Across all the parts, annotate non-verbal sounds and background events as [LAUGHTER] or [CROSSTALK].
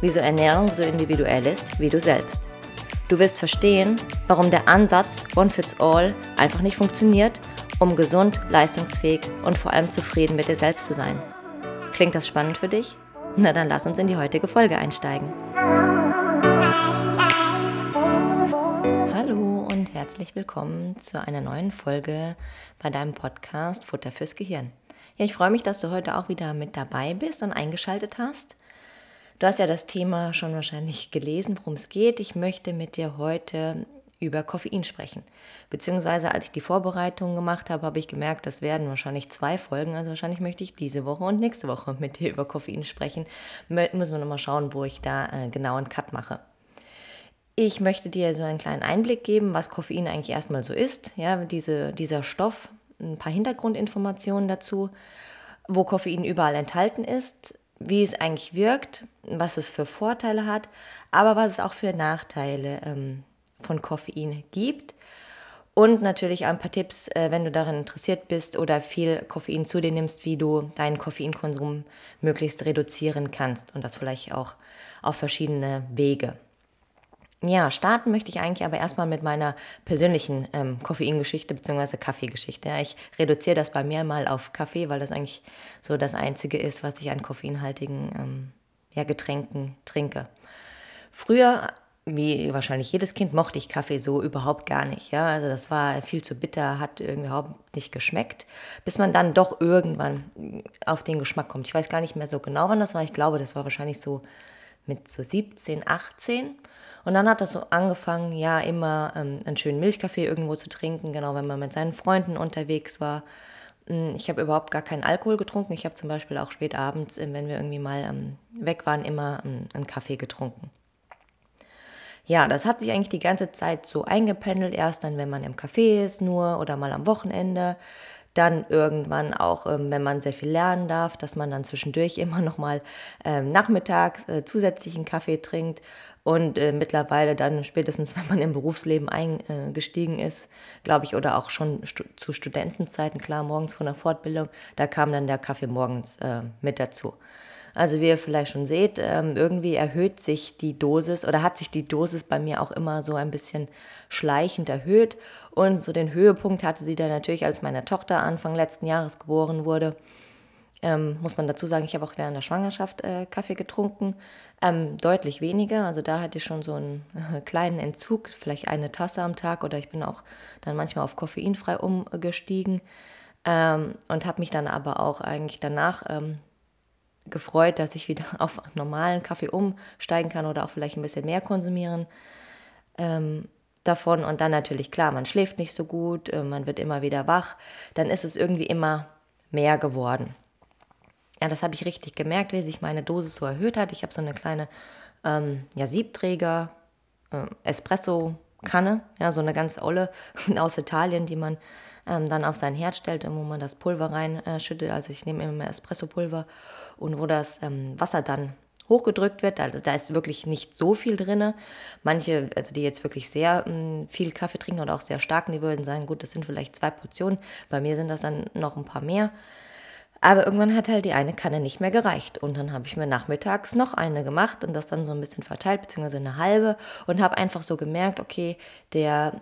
wieso Ernährung so individuell ist wie du selbst. Du wirst verstehen, warum der Ansatz One Fits All einfach nicht funktioniert, um gesund, leistungsfähig und vor allem zufrieden mit dir selbst zu sein. Klingt das spannend für dich? Na dann lass uns in die heutige Folge einsteigen. herzlich willkommen zu einer neuen Folge bei deinem Podcast Futter fürs Gehirn. Ja, ich freue mich, dass du heute auch wieder mit dabei bist und eingeschaltet hast. Du hast ja das Thema schon wahrscheinlich gelesen, worum es geht. Ich möchte mit dir heute über Koffein sprechen. Beziehungsweise als ich die Vorbereitung gemacht habe, habe ich gemerkt, das werden wahrscheinlich zwei Folgen. Also wahrscheinlich möchte ich diese Woche und nächste Woche mit dir über Koffein sprechen. Müssen wir nochmal schauen, wo ich da äh, genau einen Cut mache. Ich möchte dir so einen kleinen Einblick geben, was Koffein eigentlich erstmal so ist. Ja, diese, dieser Stoff, ein paar Hintergrundinformationen dazu, wo Koffein überall enthalten ist, wie es eigentlich wirkt, was es für Vorteile hat, aber was es auch für Nachteile ähm, von Koffein gibt. Und natürlich ein paar Tipps, äh, wenn du daran interessiert bist oder viel Koffein zu dir nimmst, wie du deinen Koffeinkonsum möglichst reduzieren kannst. Und das vielleicht auch auf verschiedene Wege. Ja, starten möchte ich eigentlich aber erstmal mit meiner persönlichen ähm, Koffeingeschichte bzw. Kaffeegeschichte. Ja, ich reduziere das bei mir mal auf Kaffee, weil das eigentlich so das Einzige ist, was ich an koffeinhaltigen ähm, ja, Getränken trinke. Früher, wie wahrscheinlich jedes Kind, mochte ich Kaffee so überhaupt gar nicht. Ja? Also das war viel zu bitter, hat irgendwie überhaupt nicht geschmeckt, bis man dann doch irgendwann auf den Geschmack kommt. Ich weiß gar nicht mehr so genau, wann das war. Ich glaube, das war wahrscheinlich so mit so 17, 18. Und dann hat das so angefangen, ja, immer ähm, einen schönen Milchkaffee irgendwo zu trinken, genau, wenn man mit seinen Freunden unterwegs war. Hm, ich habe überhaupt gar keinen Alkohol getrunken. Ich habe zum Beispiel auch spät abends, äh, wenn wir irgendwie mal ähm, weg waren, immer ähm, einen Kaffee getrunken. Ja, das hat sich eigentlich die ganze Zeit so eingependelt. Erst dann, wenn man im Café ist, nur oder mal am Wochenende. Dann irgendwann auch, ähm, wenn man sehr viel lernen darf, dass man dann zwischendurch [LAUGHS] immer noch mal ähm, nachmittags äh, zusätzlichen Kaffee trinkt und äh, mittlerweile dann spätestens, [LAUGHS] wenn man im Berufsleben eingestiegen ist, glaube ich, oder auch schon stu zu Studentenzeiten, klar, morgens von der Fortbildung, da kam dann der Kaffee morgens äh, mit dazu. Also wie ihr vielleicht schon seht, ähm, irgendwie erhöht sich die Dosis oder hat sich die Dosis bei mir auch immer so ein bisschen schleichend erhöht. Und so den Höhepunkt hatte sie dann natürlich, als meine Tochter Anfang letzten Jahres geboren wurde. Ähm, muss man dazu sagen, ich habe auch während der Schwangerschaft äh, Kaffee getrunken. Ähm, deutlich weniger. Also da hatte ich schon so einen äh, kleinen Entzug, vielleicht eine Tasse am Tag oder ich bin auch dann manchmal auf koffeinfrei umgestiegen ähm, und habe mich dann aber auch eigentlich danach ähm, gefreut, dass ich wieder [LAUGHS] auf normalen Kaffee umsteigen kann oder auch vielleicht ein bisschen mehr konsumieren ähm, davon. Und dann natürlich klar, man schläft nicht so gut, äh, man wird immer wieder wach. Dann ist es irgendwie immer mehr geworden. Das habe ich richtig gemerkt, wie sich meine Dosis so erhöht hat. Ich habe so eine kleine ähm, ja, Siebträger äh, Espresso-Kanne, ja, so eine ganz olle [LAUGHS] aus Italien, die man ähm, dann auf sein Herd stellt, wo man das Pulver reinschüttet. Äh, also ich nehme immer Espresso-Pulver und wo das ähm, Wasser dann hochgedrückt wird. Also da ist wirklich nicht so viel drin. Manche, also die jetzt wirklich sehr mh, hm, viel Kaffee trinken oder auch sehr starken, die würden sagen, gut, das sind vielleicht zwei Portionen. Bei mir sind das dann noch ein paar mehr. Aber irgendwann hat halt die eine Kanne nicht mehr gereicht. Und dann habe ich mir nachmittags noch eine gemacht und das dann so ein bisschen verteilt, beziehungsweise eine halbe. Und habe einfach so gemerkt, okay, der,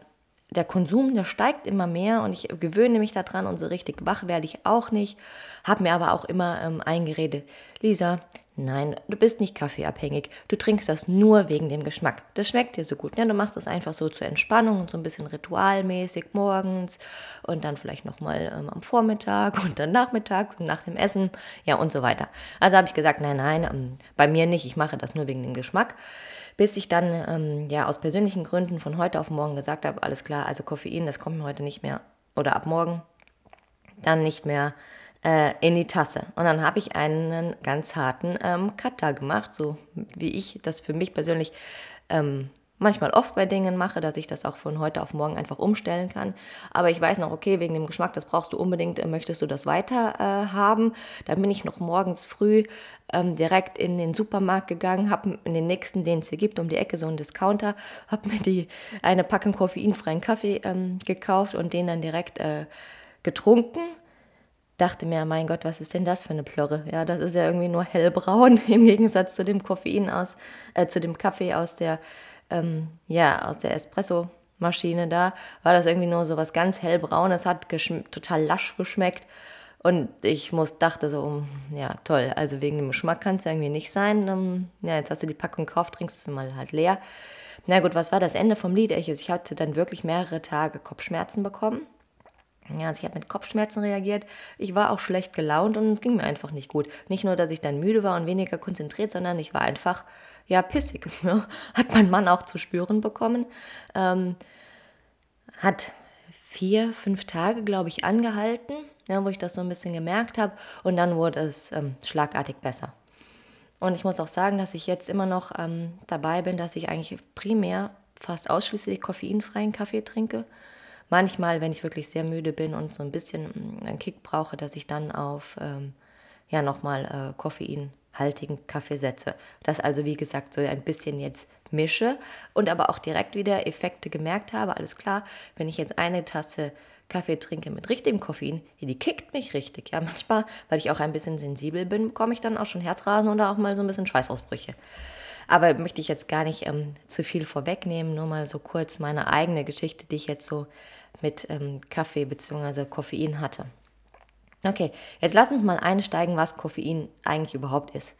der Konsum, der steigt immer mehr und ich gewöhne mich daran und so richtig wach werde ich auch nicht. Habe mir aber auch immer ähm, eingeredet, Lisa, Nein, du bist nicht kaffeeabhängig. Du trinkst das nur wegen dem Geschmack. Das schmeckt dir so gut. Ja, du machst das einfach so zur Entspannung und so ein bisschen ritualmäßig morgens und dann vielleicht nochmal ähm, am Vormittag und dann nachmittags und nach dem Essen. Ja, und so weiter. Also habe ich gesagt, nein, nein, ähm, bei mir nicht. Ich mache das nur wegen dem Geschmack. Bis ich dann ähm, ja aus persönlichen Gründen von heute auf morgen gesagt habe, alles klar, also Koffein, das kommt mir heute nicht mehr oder ab morgen dann nicht mehr äh, in die Tasse. Und dann habe ich einen ganz harten ähm, Cutter gemacht, so wie ich das für mich persönlich ähm, manchmal oft bei Dingen mache, dass ich das auch von heute auf morgen einfach umstellen kann. Aber ich weiß noch, okay, wegen dem Geschmack, das brauchst du unbedingt, äh, möchtest du das weiter äh, haben. Dann bin ich noch morgens früh ähm, direkt in den Supermarkt gegangen, habe in den nächsten, den es hier gibt, um die Ecke so einen Discounter, habe mir die eine Packung koffeinfreien Kaffee ähm, gekauft und den dann direkt äh, getrunken dachte mir, mein Gott, was ist denn das für eine Plörre? Ja, das ist ja irgendwie nur hellbraun [LAUGHS] im Gegensatz zu dem Koffein aus, äh, zu dem Kaffee aus der, ähm, ja, aus der Espresso-Maschine da, war das irgendwie nur so was ganz hellbraunes, hat total lasch geschmeckt. Und ich muss, dachte so, ja, toll, also wegen dem Geschmack kann es irgendwie nicht sein. Ähm, ja, jetzt hast du die Packung gekauft, trinkst du mal halt leer. Na gut, was war das Ende vom Lied? Ich hatte dann wirklich mehrere Tage Kopfschmerzen bekommen. Ja, also ich habe mit Kopfschmerzen reagiert. Ich war auch schlecht gelaunt und es ging mir einfach nicht gut. Nicht nur, dass ich dann müde war und weniger konzentriert, sondern ich war einfach, ja, pissig. [LAUGHS] Hat mein Mann auch zu spüren bekommen. Ähm, hat vier, fünf Tage, glaube ich, angehalten, ja, wo ich das so ein bisschen gemerkt habe. Und dann wurde es ähm, schlagartig besser. Und ich muss auch sagen, dass ich jetzt immer noch ähm, dabei bin, dass ich eigentlich primär fast ausschließlich koffeinfreien Kaffee trinke manchmal, wenn ich wirklich sehr müde bin und so ein bisschen mm, einen Kick brauche, dass ich dann auf ähm, ja nochmal äh, koffeinhaltigen Kaffee setze. Das also, wie gesagt, so ein bisschen jetzt mische und aber auch direkt wieder Effekte gemerkt habe. Alles klar, wenn ich jetzt eine Tasse Kaffee trinke mit richtigem Koffein, die kickt mich richtig. Ja, manchmal, weil ich auch ein bisschen sensibel bin, bekomme ich dann auch schon Herzrasen oder auch mal so ein bisschen Schweißausbrüche. Aber möchte ich jetzt gar nicht ähm, zu viel vorwegnehmen, nur mal so kurz meine eigene Geschichte, die ich jetzt so mit ähm, Kaffee bzw. Koffein hatte. Okay, jetzt lass uns mal einsteigen, was Koffein eigentlich überhaupt ist.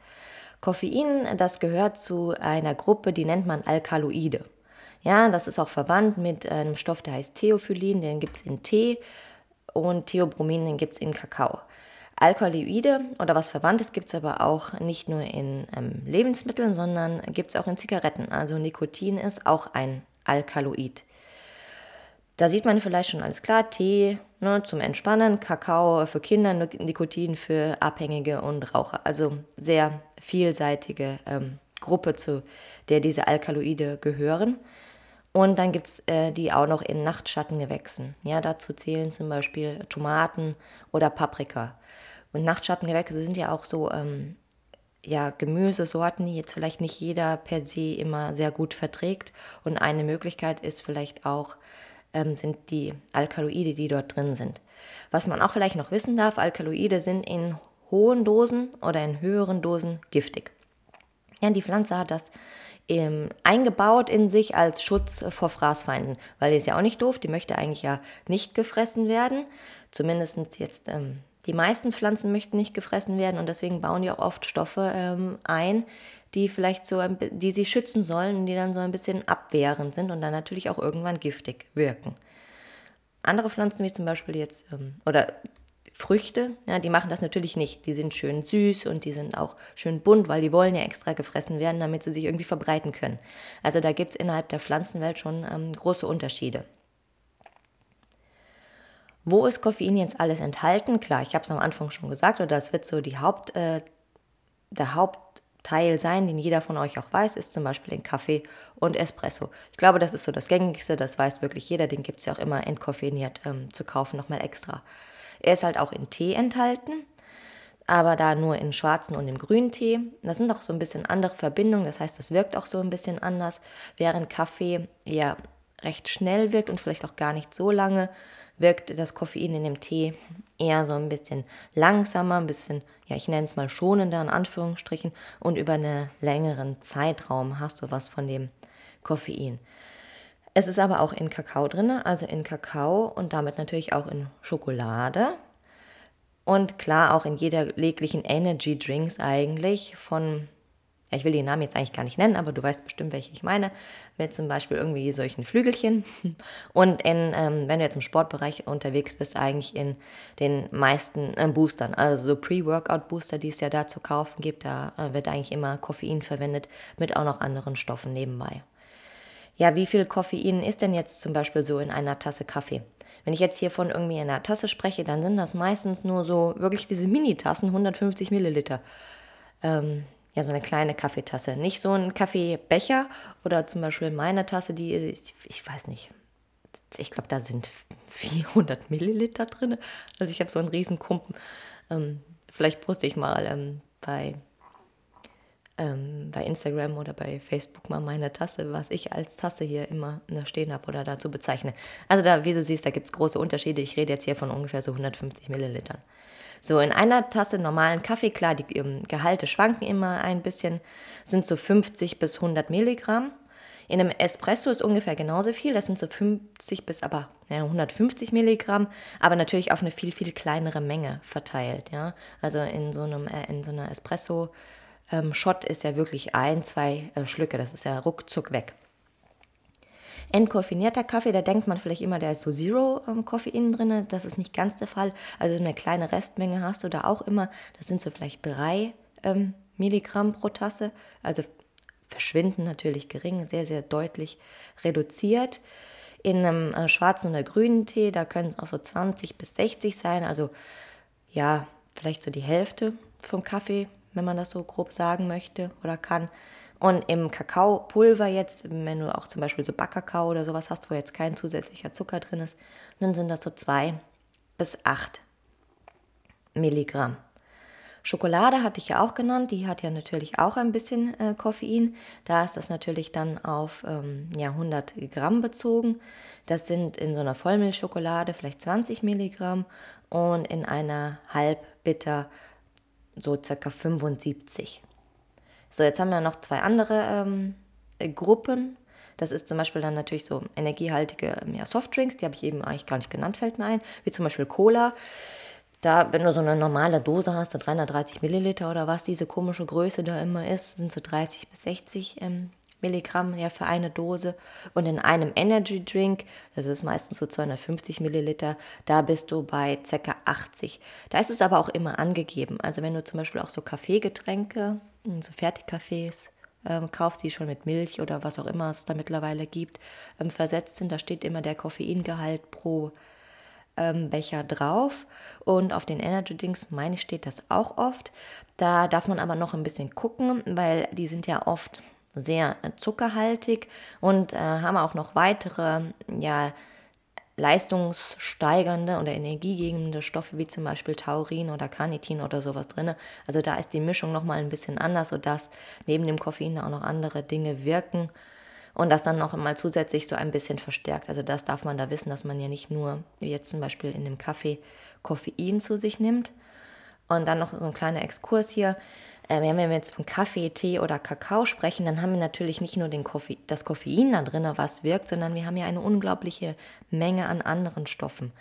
Koffein, das gehört zu einer Gruppe, die nennt man Alkaloide. Ja, das ist auch verwandt mit einem Stoff, der heißt Theophyllin, den gibt es in Tee und Theobromin, den gibt es in Kakao. Alkaloide oder was Verwandtes gibt es aber auch nicht nur in ähm, Lebensmitteln, sondern gibt es auch in Zigaretten. Also Nikotin ist auch ein Alkaloid. Da sieht man vielleicht schon alles klar, Tee ne, zum Entspannen, Kakao für Kinder, Nikotin für Abhängige und Raucher. Also sehr vielseitige ähm, Gruppe, zu der diese Alkaloide gehören. Und dann gibt es äh, die auch noch in Nachtschattengewächsen. Ja, dazu zählen zum Beispiel Tomaten oder Paprika. Und Nachtschattengewächse sind ja auch so ähm, ja, Gemüsesorten, die jetzt vielleicht nicht jeder per se immer sehr gut verträgt. Und eine Möglichkeit ist vielleicht auch, ähm, sind die Alkaloide, die dort drin sind. Was man auch vielleicht noch wissen darf, Alkaloide sind in hohen Dosen oder in höheren Dosen giftig. Ja, die Pflanze hat das ähm, eingebaut in sich als Schutz vor Fraßfeinden, weil die ist ja auch nicht doof, die möchte eigentlich ja nicht gefressen werden, zumindest jetzt ähm, die meisten Pflanzen möchten nicht gefressen werden und deswegen bauen die auch oft Stoffe ähm, ein, die vielleicht so, die sie schützen sollen und die dann so ein bisschen abwehrend sind und dann natürlich auch irgendwann giftig wirken. Andere Pflanzen wie zum Beispiel jetzt ähm, oder Früchte, ja, die machen das natürlich nicht. Die sind schön süß und die sind auch schön bunt, weil die wollen ja extra gefressen werden, damit sie sich irgendwie verbreiten können. Also da gibt es innerhalb der Pflanzenwelt schon ähm, große Unterschiede. Wo ist Koffein jetzt alles enthalten? Klar, ich habe es am Anfang schon gesagt, oder das wird so die Haupt, äh, der Hauptteil sein, den jeder von euch auch weiß, ist zum Beispiel in Kaffee und Espresso. Ich glaube, das ist so das Gängigste, das weiß wirklich jeder, den gibt es ja auch immer entkoffeiniert ähm, zu kaufen, nochmal extra. Er ist halt auch in Tee enthalten, aber da nur in schwarzen und im grünen Tee. Das sind auch so ein bisschen andere Verbindungen, das heißt, das wirkt auch so ein bisschen anders, während Kaffee eher recht schnell wirkt und vielleicht auch gar nicht so lange wirkt das Koffein in dem Tee eher so ein bisschen langsamer, ein bisschen, ja, ich nenne es mal schonender in Anführungsstrichen und über einen längeren Zeitraum hast du was von dem Koffein. Es ist aber auch in Kakao drin, also in Kakao und damit natürlich auch in Schokolade. Und klar, auch in jeder jeglichen Energy Drinks eigentlich von ich will den Namen jetzt eigentlich gar nicht nennen, aber du weißt bestimmt, welche ich meine, mit zum Beispiel irgendwie solchen Flügelchen. [LAUGHS] Und in, ähm, wenn du jetzt im Sportbereich unterwegs bist, eigentlich in den meisten äh, Boostern, also so Pre-Workout-Booster, die es ja da zu kaufen gibt, da äh, wird eigentlich immer Koffein verwendet, mit auch noch anderen Stoffen nebenbei. Ja, wie viel Koffein ist denn jetzt zum Beispiel so in einer Tasse Kaffee? Wenn ich jetzt hier von irgendwie einer Tasse spreche, dann sind das meistens nur so wirklich diese Mini-Tassen, 150 Milliliter. Ähm, ja, so eine kleine Kaffeetasse. Nicht so ein Kaffeebecher oder zum Beispiel meine Tasse, die, ich, ich weiß nicht, ich glaube, da sind 400 Milliliter drin. Also ich habe so einen riesen Kumpen. Ähm, vielleicht poste ich mal ähm, bei, ähm, bei Instagram oder bei Facebook mal meine Tasse, was ich als Tasse hier immer stehen habe oder dazu bezeichne. Also da, wie du siehst, da gibt es große Unterschiede. Ich rede jetzt hier von ungefähr so 150 Millilitern. So, in einer Tasse normalen Kaffee, klar, die ähm, Gehalte schwanken immer ein bisschen, sind so 50 bis 100 Milligramm. In einem Espresso ist ungefähr genauso viel, das sind so 50 bis aber ja, 150 Milligramm, aber natürlich auf eine viel, viel kleinere Menge verteilt. Ja? Also in so, einem, äh, in so einer Espresso-Shot ähm, ist ja wirklich ein, zwei äh, Schlücke, das ist ja ruckzuck weg. Entkoffinierter Kaffee, da denkt man vielleicht immer, da ist so Zero ähm, Koffein drin. Das ist nicht ganz der Fall. Also eine kleine Restmenge hast du da auch immer. Das sind so vielleicht drei ähm, Milligramm pro Tasse. Also verschwinden natürlich gering, sehr, sehr deutlich reduziert. In einem äh, schwarzen oder grünen Tee, da können es auch so 20 bis 60 sein, also ja, vielleicht so die Hälfte vom Kaffee, wenn man das so grob sagen möchte oder kann. Und im Kakaopulver jetzt, wenn du auch zum Beispiel so Backkakao oder sowas hast, wo jetzt kein zusätzlicher Zucker drin ist, dann sind das so zwei bis acht Milligramm. Schokolade hatte ich ja auch genannt, die hat ja natürlich auch ein bisschen äh, Koffein. Da ist das natürlich dann auf ähm, ja, 100 Gramm bezogen. Das sind in so einer Vollmilchschokolade vielleicht 20 Milligramm und in einer Halbbitter so circa 75. So, jetzt haben wir noch zwei andere ähm, äh, Gruppen. Das ist zum Beispiel dann natürlich so energiehaltige ja, Softdrinks, die habe ich eben eigentlich gar nicht genannt, fällt mir ein, wie zum Beispiel Cola. Da, wenn du so eine normale Dose hast, so 330 Milliliter oder was diese komische Größe da immer ist, sind so 30 bis 60 ähm, Milligramm ja für eine Dose. Und in einem Energy Drink, das ist meistens so 250 Milliliter, da bist du bei ca. 80. Da ist es aber auch immer angegeben. Also wenn du zum Beispiel auch so Kaffeegetränke, so Fertigkaffees ähm, kaufst, die schon mit Milch oder was auch immer es da mittlerweile gibt, ähm, versetzt sind, da steht immer der Koffeingehalt pro ähm, Becher drauf. Und auf den Energy Drinks, meine ich, steht das auch oft. Da darf man aber noch ein bisschen gucken, weil die sind ja oft sehr zuckerhaltig und äh, haben auch noch weitere, ja, leistungssteigernde oder energiegebende Stoffe wie zum Beispiel Taurin oder Carnitin oder sowas drin. Also da ist die Mischung nochmal ein bisschen anders, sodass neben dem Koffein auch noch andere Dinge wirken und das dann noch mal zusätzlich so ein bisschen verstärkt. Also das darf man da wissen, dass man ja nicht nur, wie jetzt zum Beispiel in dem Kaffee, Koffein zu sich nimmt. Und dann noch so ein kleiner Exkurs hier. Äh, wenn wir jetzt von Kaffee, Tee oder Kakao sprechen, dann haben wir natürlich nicht nur den Koffein, das Koffein da drin, was wirkt, sondern wir haben ja eine unglaubliche Menge an anderen Stoffen.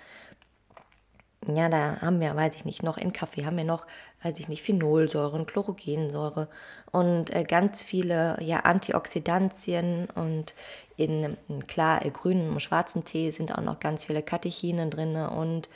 Ja, da haben wir, weiß ich nicht, noch in Kaffee haben wir noch, weiß ich nicht, Phenolsäuren, Chlorogensäure und äh, ganz viele ja, Antioxidantien und in, in klar äh, grünen und schwarzen Tee sind auch noch ganz viele Katechinen drin und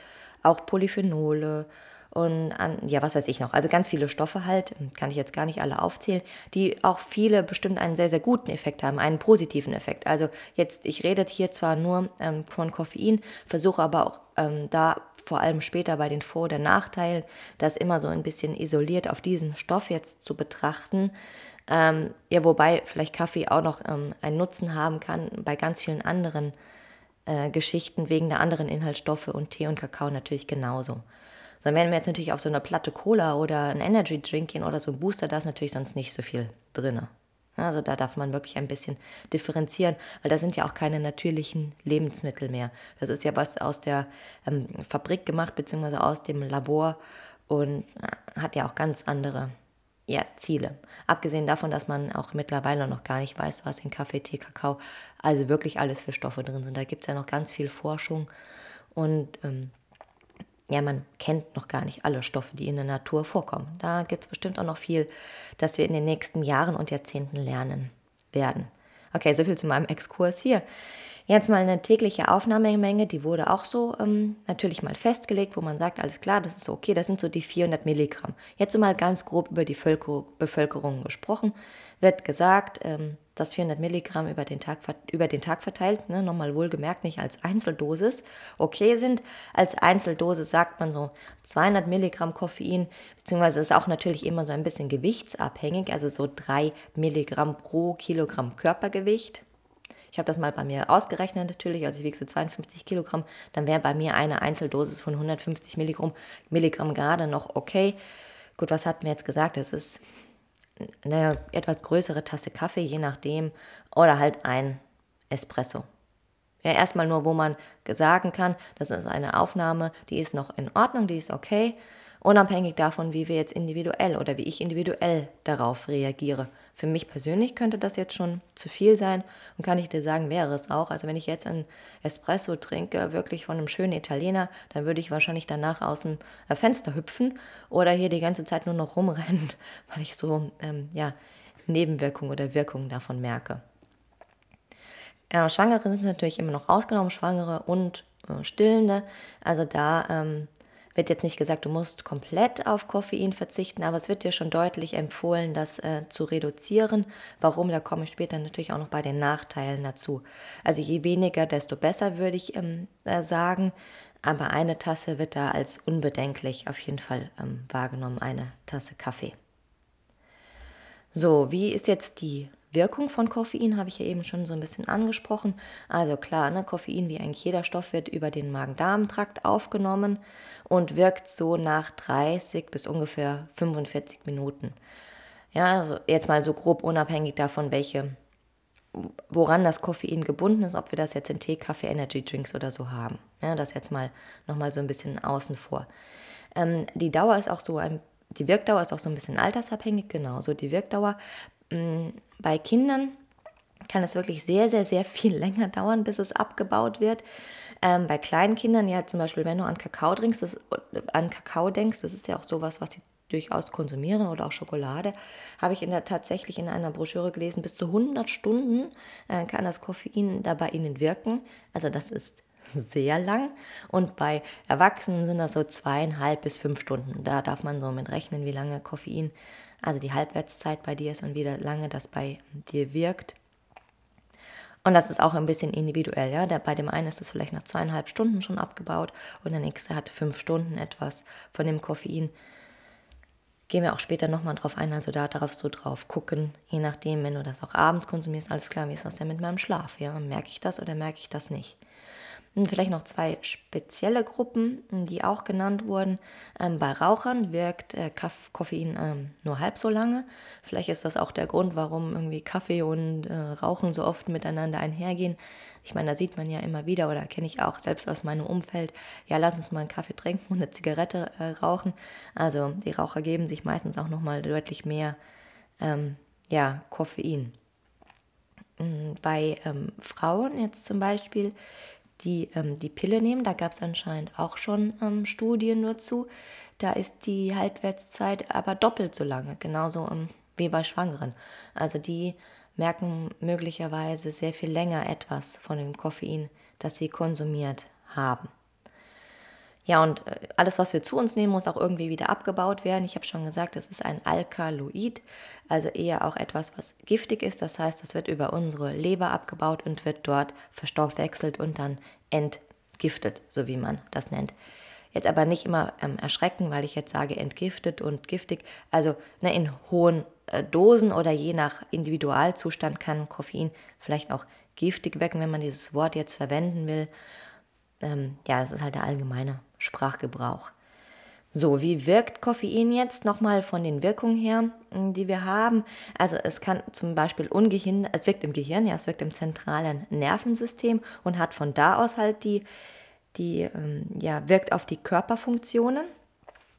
auch Polyphenole und an, ja, was weiß ich noch. Also ganz viele Stoffe halt, kann ich jetzt gar nicht alle aufzählen, die auch viele bestimmt einen sehr, sehr guten Effekt haben, einen positiven Effekt. Also jetzt, ich rede hier zwar nur ähm, von Koffein, versuche aber auch ähm, da vor allem später bei den Vor- oder Nachteilen, das immer so ein bisschen isoliert auf diesen Stoff jetzt zu betrachten. Ähm, ja, wobei vielleicht Kaffee auch noch ähm, einen Nutzen haben kann bei ganz vielen anderen äh, Geschichten wegen der anderen Inhaltsstoffe und Tee und Kakao natürlich genauso. So, wenn wir jetzt natürlich auf so eine Platte Cola oder ein Energy Drink gehen oder so ein Booster, da ist natürlich sonst nicht so viel drin. Also da darf man wirklich ein bisschen differenzieren, weil da sind ja auch keine natürlichen Lebensmittel mehr. Das ist ja was aus der ähm, Fabrik gemacht, beziehungsweise aus dem Labor und äh, hat ja auch ganz andere ja, Ziele. Abgesehen davon, dass man auch mittlerweile noch gar nicht weiß, was in Kaffee, Tee, Kakao, also wirklich alles für Stoffe drin sind. Da gibt es ja noch ganz viel Forschung und ähm, ja, man kennt noch gar nicht alle Stoffe, die in der Natur vorkommen. Da gibt es bestimmt auch noch viel, das wir in den nächsten Jahren und Jahrzehnten lernen werden. Okay, soviel zu meinem Exkurs hier. Jetzt mal eine tägliche Aufnahmemenge, die wurde auch so ähm, natürlich mal festgelegt, wo man sagt, alles klar, das ist okay, das sind so die 400 Milligramm. Jetzt so mal ganz grob über die Völker Bevölkerung gesprochen, wird gesagt, ähm, das 400 Milligramm über den Tag, über den Tag verteilt, ne, nochmal wohlgemerkt, nicht als Einzeldosis, okay sind. Als Einzeldosis sagt man so 200 Milligramm Koffein, beziehungsweise ist auch natürlich immer so ein bisschen gewichtsabhängig, also so 3 Milligramm pro Kilogramm Körpergewicht. Ich habe das mal bei mir ausgerechnet natürlich, also ich wiege so 52 Kilogramm, dann wäre bei mir eine Einzeldosis von 150 Milligramm, Milligramm gerade noch okay. Gut, was hat mir jetzt gesagt? Es ist eine etwas größere Tasse Kaffee, je nachdem, oder halt ein Espresso. Ja, erstmal nur, wo man sagen kann, das ist eine Aufnahme, die ist noch in Ordnung, die ist okay, unabhängig davon, wie wir jetzt individuell oder wie ich individuell darauf reagiere. Für mich persönlich könnte das jetzt schon zu viel sein und kann ich dir sagen, wäre es auch. Also wenn ich jetzt ein Espresso trinke, wirklich von einem schönen Italiener, dann würde ich wahrscheinlich danach aus dem äh, Fenster hüpfen oder hier die ganze Zeit nur noch rumrennen, [LAUGHS] weil ich so ähm, ja, Nebenwirkungen oder Wirkungen davon merke. Äh, Schwangere sind natürlich immer noch ausgenommen, Schwangere und äh, Stillende. Also da ähm, wird jetzt nicht gesagt, du musst komplett auf Koffein verzichten, aber es wird dir schon deutlich empfohlen, das äh, zu reduzieren. Warum, da komme ich später natürlich auch noch bei den Nachteilen dazu. Also je weniger, desto besser würde ich ähm, äh, sagen. Aber eine Tasse wird da als unbedenklich auf jeden Fall ähm, wahrgenommen, eine Tasse Kaffee. So, wie ist jetzt die Wirkung von Koffein habe ich ja eben schon so ein bisschen angesprochen. Also klar, ne, Koffein wie eigentlich jeder Stoff wird über den Magen-Darm-Trakt aufgenommen und wirkt so nach 30 bis ungefähr 45 Minuten. Ja, also jetzt mal so grob unabhängig davon, welche, woran das Koffein gebunden ist, ob wir das jetzt in Tee, Kaffee, Energy Drinks oder so haben. Ja, das jetzt mal nochmal so ein bisschen außen vor. Ähm, die Dauer ist auch so ein die Wirkdauer ist auch so ein bisschen altersabhängig, genauso. Die Wirkdauer bei Kindern kann es wirklich sehr, sehr, sehr viel [LAUGHS] länger dauern, bis es abgebaut wird. Ähm, bei kleinen Kindern, ja zum Beispiel, wenn du an Kakao trinkst, das, an Kakao denkst, das ist ja auch sowas, was sie durchaus konsumieren oder auch Schokolade, habe ich in der, tatsächlich in einer Broschüre gelesen, bis zu 100 Stunden äh, kann das Koffein da bei ihnen wirken. Also das ist [LAUGHS] sehr lang. Und bei Erwachsenen sind das so zweieinhalb bis fünf Stunden. Da darf man so mit rechnen, wie lange Koffein also die Halbwertszeit bei dir ist und wie lange das bei dir wirkt. Und das ist auch ein bisschen individuell, ja. Bei dem einen ist das vielleicht nach zweieinhalb Stunden schon abgebaut und der nächste hat fünf Stunden etwas von dem Koffein. Gehen wir auch später nochmal drauf ein, also da darfst du drauf gucken, je nachdem, wenn du das auch abends konsumierst, alles klar, wie ist das denn mit meinem Schlaf? Ja, merke ich das oder merke ich das nicht? Vielleicht noch zwei spezielle Gruppen, die auch genannt wurden. Ähm, bei Rauchern wirkt äh, Koffein ähm, nur halb so lange. Vielleicht ist das auch der Grund, warum irgendwie Kaffee und äh, Rauchen so oft miteinander einhergehen. Ich meine, da sieht man ja immer wieder oder kenne ich auch selbst aus meinem Umfeld, ja, lass uns mal einen Kaffee trinken und eine Zigarette äh, rauchen. Also die Raucher geben sich meistens auch nochmal deutlich mehr ähm, ja, Koffein. Hm, bei ähm, Frauen jetzt zum Beispiel die ähm, die Pille nehmen. Da gab es anscheinend auch schon ähm, Studien nur zu. Da ist die Halbwertszeit aber doppelt so lange, genauso ähm, wie bei Schwangeren. Also die merken möglicherweise sehr viel länger etwas von dem Koffein, das sie konsumiert haben. Ja, und äh, alles, was wir zu uns nehmen, muss auch irgendwie wieder abgebaut werden. Ich habe schon gesagt, es ist ein Alkaloid, also eher auch etwas, was giftig ist. Das heißt, das wird über unsere Leber abgebaut und wird dort verstoffwechselt und dann entgiftet, so wie man das nennt. Jetzt aber nicht immer ähm, erschrecken, weil ich jetzt sage entgiftet und giftig. Also ne, in hohen äh, Dosen oder je nach Individualzustand kann Koffein vielleicht auch giftig wirken, wenn man dieses Wort jetzt verwenden will. Ähm, ja, es ist halt der allgemeine Sprachgebrauch. So, wie wirkt Koffein jetzt nochmal von den Wirkungen her, hm, die wir haben? Also es kann zum Beispiel ungehindert, es wirkt im Gehirn, ja, es wirkt im zentralen Nervensystem und hat von da aus halt die, die ähm, ja, wirkt auf die Körperfunktionen.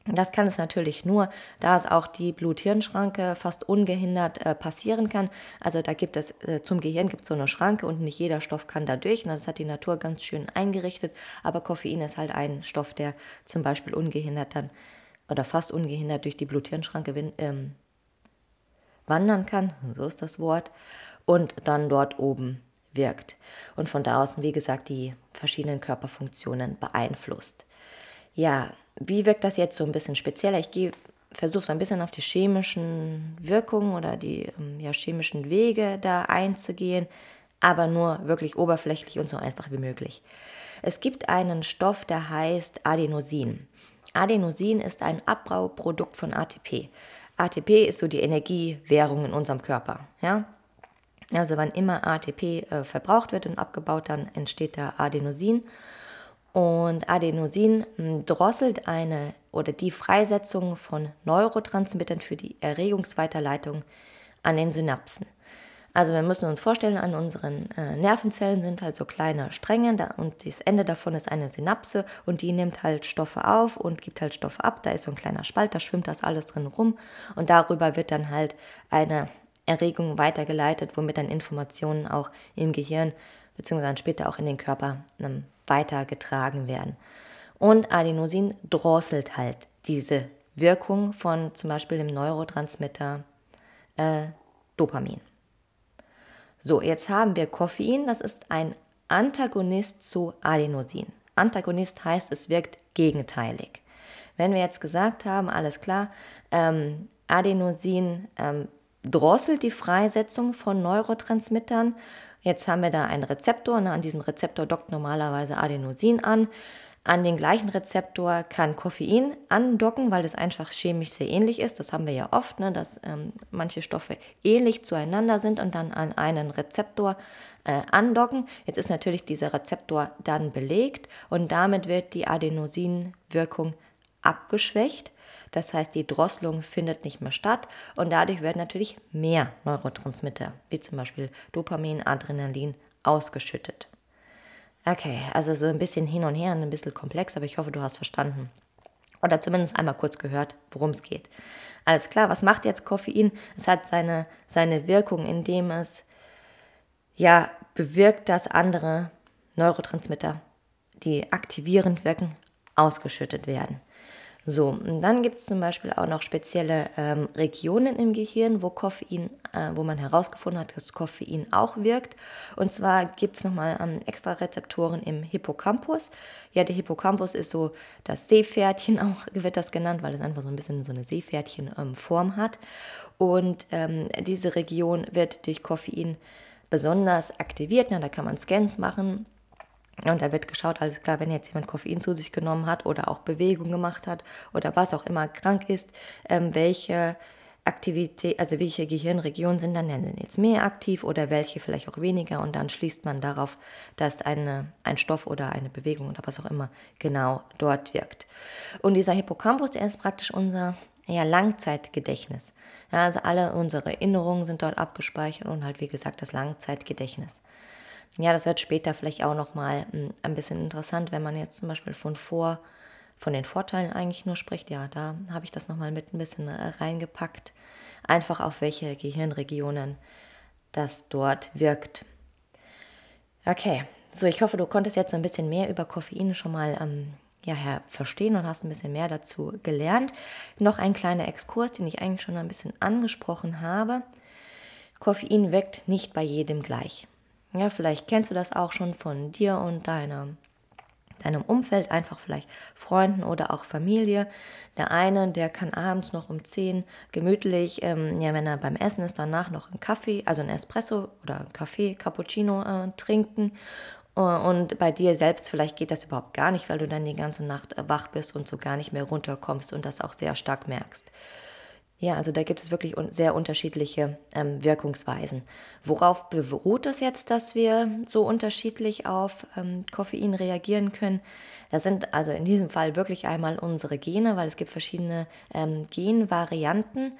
Das kann es natürlich nur, da es auch die Blut-Hirn-Schranke fast ungehindert äh, passieren kann. Also da gibt es äh, zum Gehirn gibt es so eine Schranke und nicht jeder Stoff kann da durch. Und das hat die Natur ganz schön eingerichtet. Aber Koffein ist halt ein Stoff, der zum Beispiel ungehindert dann oder fast ungehindert durch die Blut-Hirn-Schranke ähm, wandern kann. So ist das Wort. Und dann dort oben wirkt. Und von da aus, wie gesagt, die verschiedenen Körperfunktionen beeinflusst. Ja, wie wirkt das jetzt so ein bisschen spezieller? Ich versuche so ein bisschen auf die chemischen Wirkungen oder die ähm, ja, chemischen Wege da einzugehen, aber nur wirklich oberflächlich und so einfach wie möglich. Es gibt einen Stoff, der heißt Adenosin. Adenosin ist ein Abbauprodukt von ATP. ATP ist so die Energiewährung in unserem Körper. Ja? Also wann immer ATP äh, verbraucht wird und abgebaut, dann entsteht da Adenosin. Und Adenosin hm, drosselt eine oder die Freisetzung von Neurotransmittern für die Erregungsweiterleitung an den Synapsen. Also wir müssen uns vorstellen, an unseren äh, Nervenzellen sind halt so kleine Stränge da, und das Ende davon ist eine Synapse und die nimmt halt Stoffe auf und gibt halt Stoffe ab. Da ist so ein kleiner Spalt, da schwimmt das alles drin rum und darüber wird dann halt eine Erregung weitergeleitet, womit dann Informationen auch im Gehirn beziehungsweise später auch in den Körper ähm, weitergetragen werden. Und Adenosin drosselt halt diese Wirkung von zum Beispiel dem Neurotransmitter äh, Dopamin. So, jetzt haben wir Koffein, das ist ein Antagonist zu Adenosin. Antagonist heißt, es wirkt gegenteilig. Wenn wir jetzt gesagt haben, alles klar, ähm, Adenosin ähm, drosselt die Freisetzung von Neurotransmittern. Jetzt haben wir da einen Rezeptor, ne, an diesem Rezeptor dockt normalerweise Adenosin an. An den gleichen Rezeptor kann Koffein andocken, weil das einfach chemisch sehr ähnlich ist. Das haben wir ja oft, ne, dass ähm, manche Stoffe ähnlich zueinander sind und dann an einen Rezeptor äh, andocken. Jetzt ist natürlich dieser Rezeptor dann belegt und damit wird die Adenosinwirkung abgeschwächt. Das heißt, die Drosselung findet nicht mehr statt und dadurch werden natürlich mehr Neurotransmitter, wie zum Beispiel Dopamin, Adrenalin, ausgeschüttet. Okay, also so ein bisschen hin und her, ein bisschen komplex, aber ich hoffe, du hast verstanden. Oder zumindest einmal kurz gehört, worum es geht. Alles klar, was macht jetzt Koffein? Es hat seine, seine Wirkung, indem es ja bewirkt, dass andere Neurotransmitter, die aktivierend wirken, ausgeschüttet werden. So, und dann gibt es zum Beispiel auch noch spezielle ähm, Regionen im Gehirn, wo Koffein, äh, wo man herausgefunden hat, dass Koffein auch wirkt. Und zwar gibt es nochmal ähm, extra Rezeptoren im Hippocampus. Ja, der Hippocampus ist so das Seepferdchen [LAUGHS] auch, wird das genannt, weil es einfach so ein bisschen so eine Seepferdchenform ähm, hat. Und ähm, diese Region wird durch Koffein besonders aktiviert. Na, da kann man Scans machen und da wird geschaut, alles klar, wenn jetzt jemand Koffein zu sich genommen hat oder auch Bewegung gemacht hat oder was auch immer krank ist, ähm, welche Aktivität, also welche Gehirnregionen sind dann jetzt mehr aktiv oder welche vielleicht auch weniger und dann schließt man darauf, dass eine, ein Stoff oder eine Bewegung oder was auch immer genau dort wirkt. Und dieser Hippocampus, der ist praktisch unser ja, Langzeitgedächtnis. Ja, also alle unsere Erinnerungen sind dort abgespeichert und halt wie gesagt das Langzeitgedächtnis. Ja, das wird später vielleicht auch nochmal hm, ein bisschen interessant, wenn man jetzt zum Beispiel von vor, von den Vorteilen eigentlich nur spricht. Ja, da habe ich das nochmal mit ein bisschen äh, reingepackt. Einfach auf welche Gehirnregionen das dort wirkt. Okay, so ich hoffe, du konntest jetzt ein bisschen mehr über Koffein schon mal ähm, ja, verstehen und hast ein bisschen mehr dazu gelernt. Noch ein kleiner Exkurs, den ich eigentlich schon ein bisschen angesprochen habe. Koffein wirkt nicht bei jedem gleich. Ja, vielleicht kennst du das auch schon von dir und deiner, deinem Umfeld, einfach vielleicht Freunden oder auch Familie. Der eine, der kann abends noch um 10 gemütlich, ähm, ja, wenn er beim Essen ist, danach noch einen Kaffee, also einen Espresso oder einen Kaffee, Cappuccino äh, trinken. Äh, und bei dir selbst vielleicht geht das überhaupt gar nicht, weil du dann die ganze Nacht wach bist und so gar nicht mehr runterkommst und das auch sehr stark merkst. Ja, also da gibt es wirklich sehr unterschiedliche ähm, Wirkungsweisen. Worauf beruht es jetzt, dass wir so unterschiedlich auf ähm, Koffein reagieren können? Das sind also in diesem Fall wirklich einmal unsere Gene, weil es gibt verschiedene ähm, Genvarianten.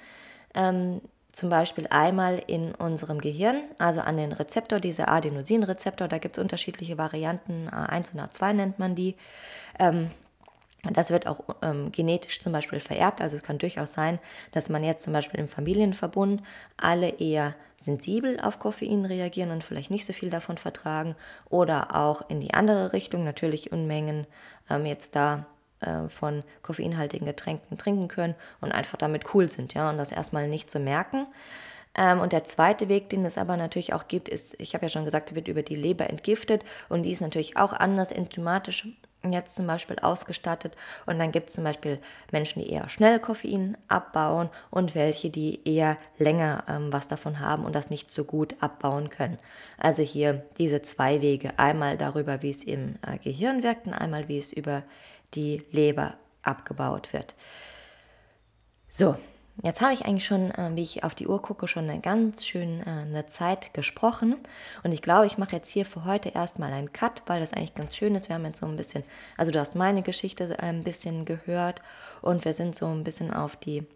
Ähm, zum Beispiel einmal in unserem Gehirn, also an den Rezeptor, dieser Adenosinrezeptor, da gibt es unterschiedliche Varianten, A1 und A2 nennt man die. Das wird auch ähm, genetisch zum Beispiel vererbt. Also es kann durchaus sein, dass man jetzt zum Beispiel im Familienverbund alle eher sensibel auf Koffein reagieren und vielleicht nicht so viel davon vertragen. Oder auch in die andere Richtung, natürlich Unmengen ähm, jetzt da äh, von koffeinhaltigen Getränken trinken können und einfach damit cool sind, ja, und das erstmal nicht zu merken. Ähm, und der zweite Weg, den es aber natürlich auch gibt, ist, ich habe ja schon gesagt, wird über die Leber entgiftet und die ist natürlich auch anders enzymatisch jetzt zum Beispiel ausgestattet. Und dann gibt es zum Beispiel Menschen, die eher schnell Koffein abbauen und welche, die eher länger ähm, was davon haben und das nicht so gut abbauen können. Also hier diese zwei Wege. Einmal darüber, wie es im äh, Gehirn wirkt und einmal, wie es über die Leber abgebaut wird. So, Jetzt habe ich eigentlich schon, äh, wie ich auf die Uhr gucke, schon eine ganz schöne äh, eine Zeit gesprochen. Und ich glaube, ich mache jetzt hier für heute erstmal einen Cut, weil das eigentlich ganz schön ist. Wir haben jetzt so ein bisschen, also du hast meine Geschichte äh, ein bisschen gehört und wir sind so ein bisschen auf die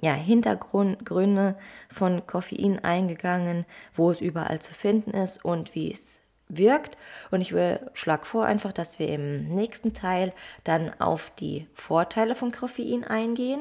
ja, Hintergründe von Koffein eingegangen, wo es überall zu finden ist und wie es wirkt. Und ich schlage vor einfach, dass wir im nächsten Teil dann auf die Vorteile von Koffein eingehen,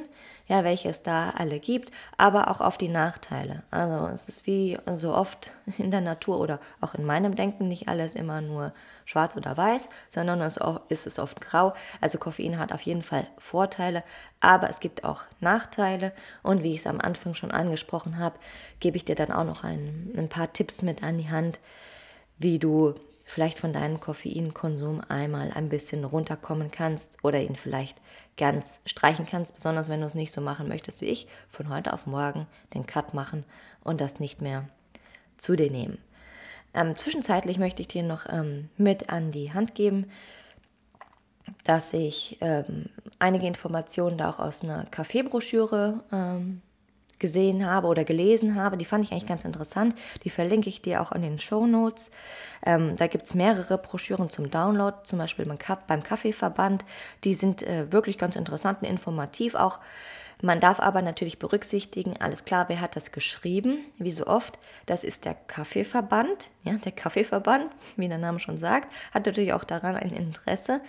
ja, welche es da alle gibt, aber auch auf die Nachteile. Also es ist wie so oft [LAUGHS] in der Natur oder auch in meinem Denken nicht alles immer nur schwarz oder weiß, sondern es ist es oft grau. Also Koffein hat auf jeden Fall Vorteile, aber es gibt auch Nachteile. Und wie ich es am Anfang schon angesprochen habe, gebe ich dir dann auch noch ein, ein paar Tipps mit an die Hand, wie du vielleicht von deinem Koffeinkonsum einmal ein bisschen runterkommen kannst oder ihn vielleicht ganz streichen kannst, besonders wenn du es nicht so machen möchtest wie ich, von heute auf morgen den Cut machen und das nicht mehr zu dir nehmen. Ähm, zwischenzeitlich möchte ich dir noch ähm, mit an die Hand geben, dass ich ähm, einige Informationen da auch aus einer Kaffeebroschüre ähm, gesehen habe oder gelesen habe. Die fand ich eigentlich ganz interessant. Die verlinke ich dir auch in den Show Notes. Ähm, da gibt es mehrere Broschüren zum Download, zum Beispiel beim Kaffeeverband. Die sind äh, wirklich ganz interessant und informativ auch. Man darf aber natürlich berücksichtigen, alles klar, wer hat das geschrieben? Wie so oft, das ist der Kaffeeverband. Ja, der Kaffeeverband, wie der Name schon sagt, hat natürlich auch daran ein Interesse,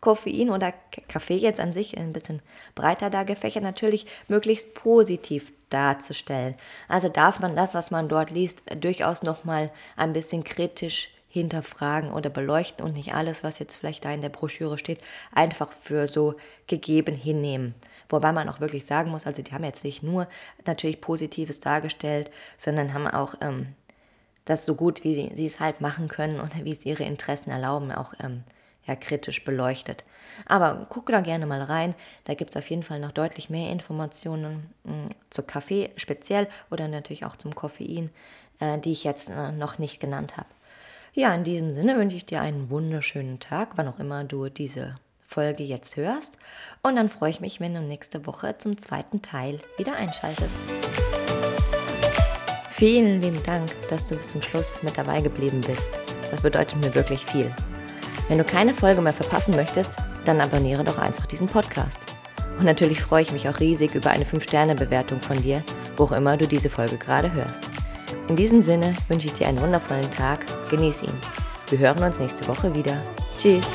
Koffein oder Kaffee jetzt an sich ein bisschen breiter da gefächert, natürlich möglichst positiv darzustellen. Also darf man das, was man dort liest, durchaus nochmal ein bisschen kritisch hinterfragen oder beleuchten und nicht alles, was jetzt vielleicht da in der Broschüre steht, einfach für so gegeben hinnehmen. Wobei man auch wirklich sagen muss, also die haben jetzt nicht nur natürlich Positives dargestellt, sondern haben auch ähm, das so gut, wie sie, sie es halt machen können und wie es ihre Interessen erlauben, auch ähm, ja, kritisch beleuchtet. Aber guck da gerne mal rein. Da gibt es auf jeden Fall noch deutlich mehr Informationen mh, hm, zu Kaffee speziell oder natürlich auch zum Koffein, äh, die ich jetzt äh, noch nicht genannt habe. Ja, in diesem Sinne wünsche ich dir einen wunderschönen Tag, wann auch immer du diese Folge jetzt hörst. Und dann freue ich mich, wenn du nächste Woche zum zweiten Teil wieder einschaltest. Vielen lieben Dank, dass du bis zum Schluss mit dabei geblieben bist. Das bedeutet mir wirklich viel. Wenn du keine Folge mehr verpassen möchtest, dann abonniere doch einfach diesen Podcast. Und natürlich freue ich mich auch riesig über eine 5-Sterne-Bewertung von dir, wo auch immer du diese Folge gerade hörst. In diesem Sinne wünsche ich dir einen wundervollen Tag, genieß ihn. Wir hören uns nächste Woche wieder. Tschüss!